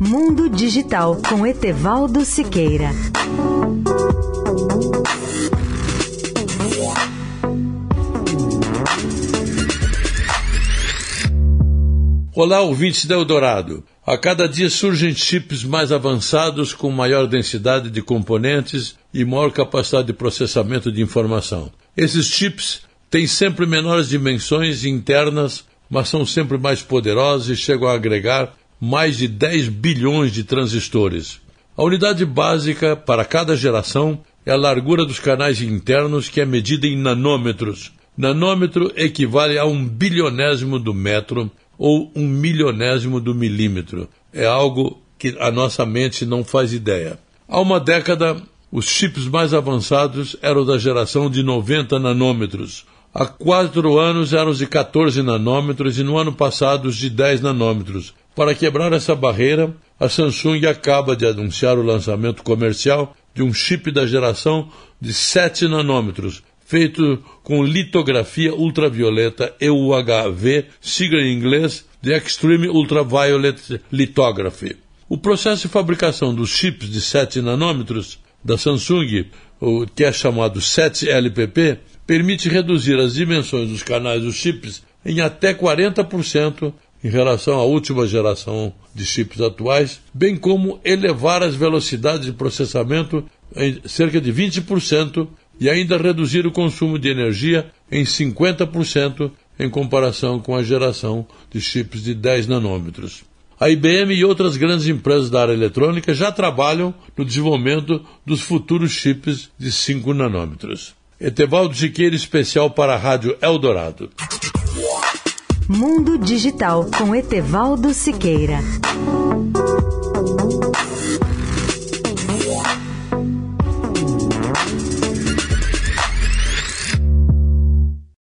Mundo Digital com Etevaldo Siqueira. Olá, ouvintes da Eldorado. A cada dia surgem chips mais avançados com maior densidade de componentes e maior capacidade de processamento de informação. Esses chips têm sempre menores dimensões internas, mas são sempre mais poderosos e chegam a agregar mais de 10 bilhões de transistores. A unidade básica para cada geração é a largura dos canais internos, que é medida em nanômetros. Nanômetro equivale a um bilionésimo do metro ou um milionésimo do milímetro. É algo que a nossa mente não faz ideia. Há uma década, os chips mais avançados eram da geração de 90 nanômetros. Há quatro anos eram os de 14 nanômetros e no ano passado os de 10 nanômetros. Para quebrar essa barreira, a Samsung acaba de anunciar o lançamento comercial de um chip da geração de 7 nanômetros, feito com litografia ultravioleta EUHV, sigla em inglês de Extreme Ultraviolet Lithography. O processo de fabricação dos chips de 7 nanômetros da Samsung, o que é chamado 7LPP, permite reduzir as dimensões dos canais dos chips em até 40% em relação à última geração de chips atuais, bem como elevar as velocidades de processamento em cerca de 20% e ainda reduzir o consumo de energia em 50% em comparação com a geração de chips de 10 nanômetros. A IBM e outras grandes empresas da área eletrônica já trabalham no desenvolvimento dos futuros chips de 5 nanômetros. Etevaldo Siqueira, especial para a Rádio Eldorado. Mundo Digital com Etevaldo Siqueira.